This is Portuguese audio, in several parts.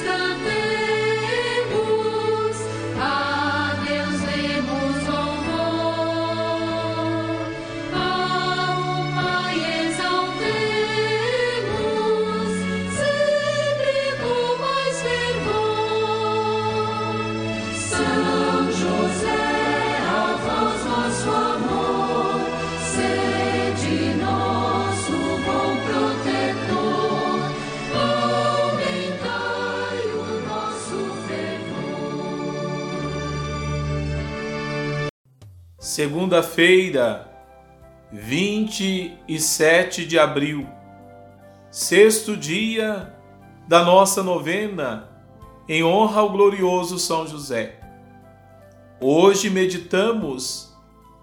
It's the Segunda-feira, 27 de abril, sexto dia da nossa novena em honra ao glorioso São José. Hoje meditamos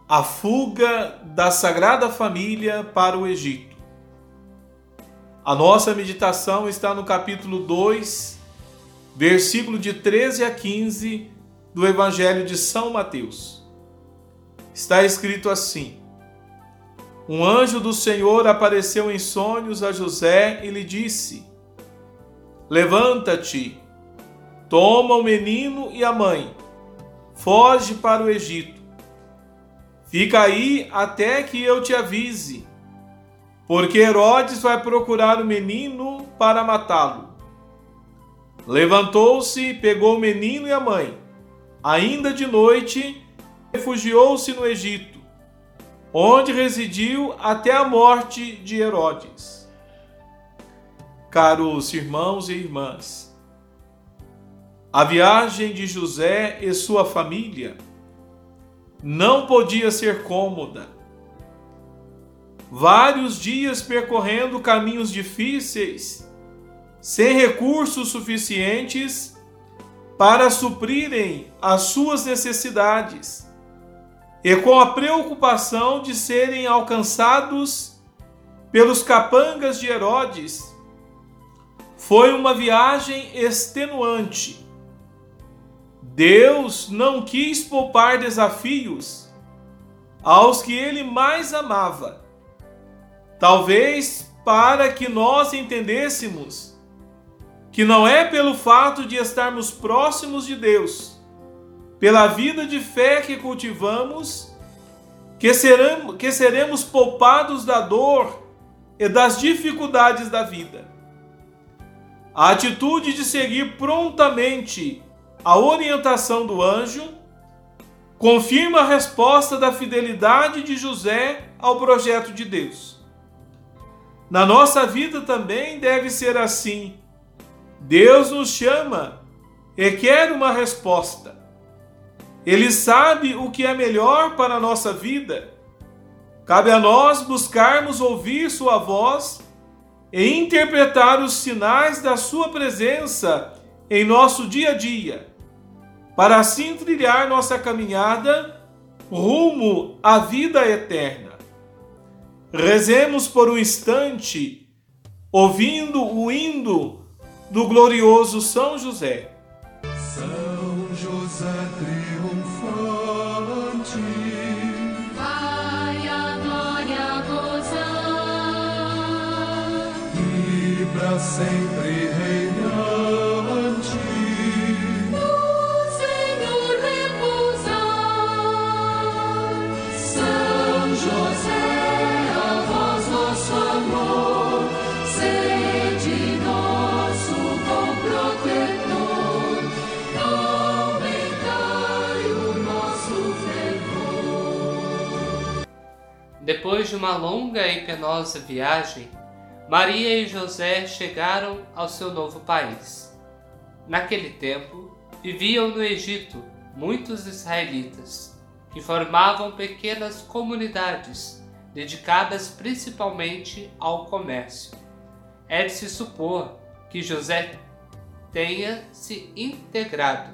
a fuga da Sagrada Família para o Egito. A nossa meditação está no capítulo 2, versículo de 13 a 15 do Evangelho de São Mateus está escrito assim: Um anjo do Senhor apareceu em sonhos a José e lhe disse: Levanta-te, toma o menino e a mãe, foge para o Egito. Fica aí até que eu te avise, porque Herodes vai procurar o menino para matá-lo. Levantou-se, pegou o menino e a mãe. Ainda de noite, refugiou-se no Egito, onde residiu até a morte de Herodes. Caros irmãos e irmãs, a viagem de José e sua família não podia ser cômoda. Vários dias percorrendo caminhos difíceis, sem recursos suficientes para suprirem as suas necessidades e com a preocupação de serem alcançados pelos capangas de Herodes. Foi uma viagem extenuante. Deus não quis poupar desafios aos que ele mais amava. Talvez para que nós entendêssemos que não é pelo fato de estarmos próximos de Deus pela vida de fé que cultivamos, que seremos, que seremos poupados da dor e das dificuldades da vida. A atitude de seguir prontamente a orientação do anjo confirma a resposta da fidelidade de José ao projeto de Deus. Na nossa vida também deve ser assim. Deus nos chama e quer uma resposta. Ele sabe o que é melhor para a nossa vida. Cabe a nós buscarmos ouvir Sua voz e interpretar os sinais da Sua presença em nosso dia a dia, para assim trilhar nossa caminhada rumo à vida eterna. Rezemos por um instante, ouvindo o hino do glorioso São José. Sempre reinante. Senhor repousar. São José, a nosso amor, nosso protetor, nosso fervor. Depois de uma longa e penosa viagem, Maria e José chegaram ao seu novo país. Naquele tempo, viviam no Egito muitos israelitas, que formavam pequenas comunidades dedicadas principalmente ao comércio. É de se supor que José tenha se integrado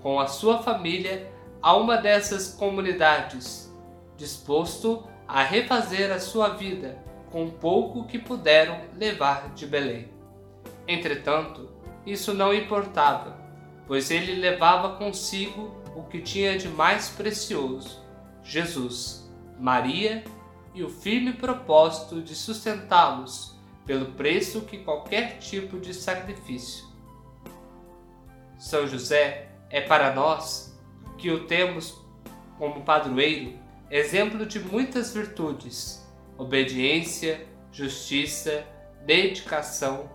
com a sua família a uma dessas comunidades, disposto a refazer a sua vida com pouco que puderam levar de Belém. Entretanto, isso não importava, pois ele levava consigo o que tinha de mais precioso: Jesus, Maria e o firme propósito de sustentá-los pelo preço que qualquer tipo de sacrifício. São José é para nós, que o temos como padroeiro, exemplo de muitas virtudes: obediência, justiça, dedicação,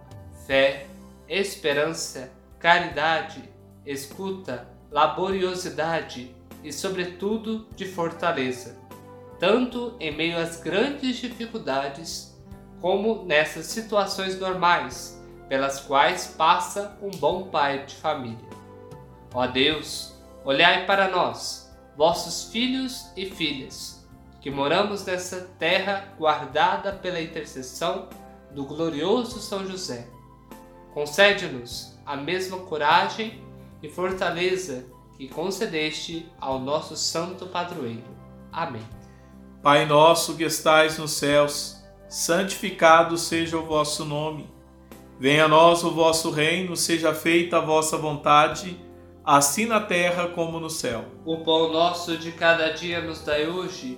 fé, esperança, caridade, escuta, laboriosidade e, sobretudo, de fortaleza, tanto em meio às grandes dificuldades como nessas situações normais pelas quais passa um bom pai de família. Ó Deus, olhai para nós, vossos filhos e filhas, que moramos nessa terra guardada pela intercessão do glorioso São José. Concede-nos a mesma coragem e fortaleza que concedeste ao nosso santo padroeiro. Amém. Pai nosso que estais nos céus, santificado seja o vosso nome. Venha a nós o vosso reino, seja feita a vossa vontade, assim na terra como no céu. O pão nosso de cada dia nos dai hoje,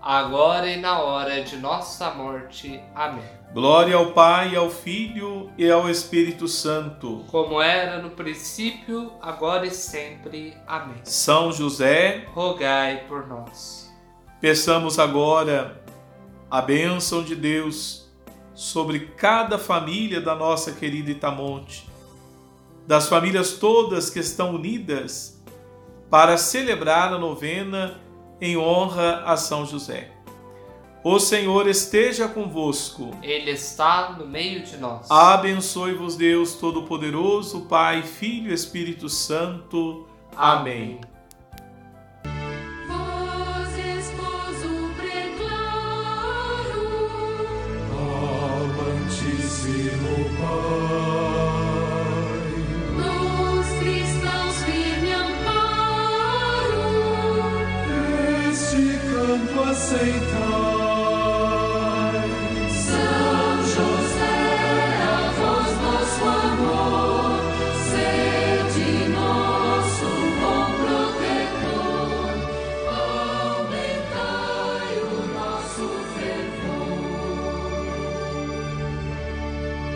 agora e na hora de nossa morte. Amém. Glória ao Pai, ao Filho e ao Espírito Santo. Como era no princípio, agora e sempre. Amém. São José, rogai por nós. Peçamos agora a bênção de Deus sobre cada família da nossa querida Itamonte, das famílias todas que estão unidas para celebrar a novena em honra a São José. O Senhor esteja convosco. Ele está no meio de nós. Abençoe-vos Deus Todo-Poderoso, Pai, Filho e Espírito Santo. Amém. Vós,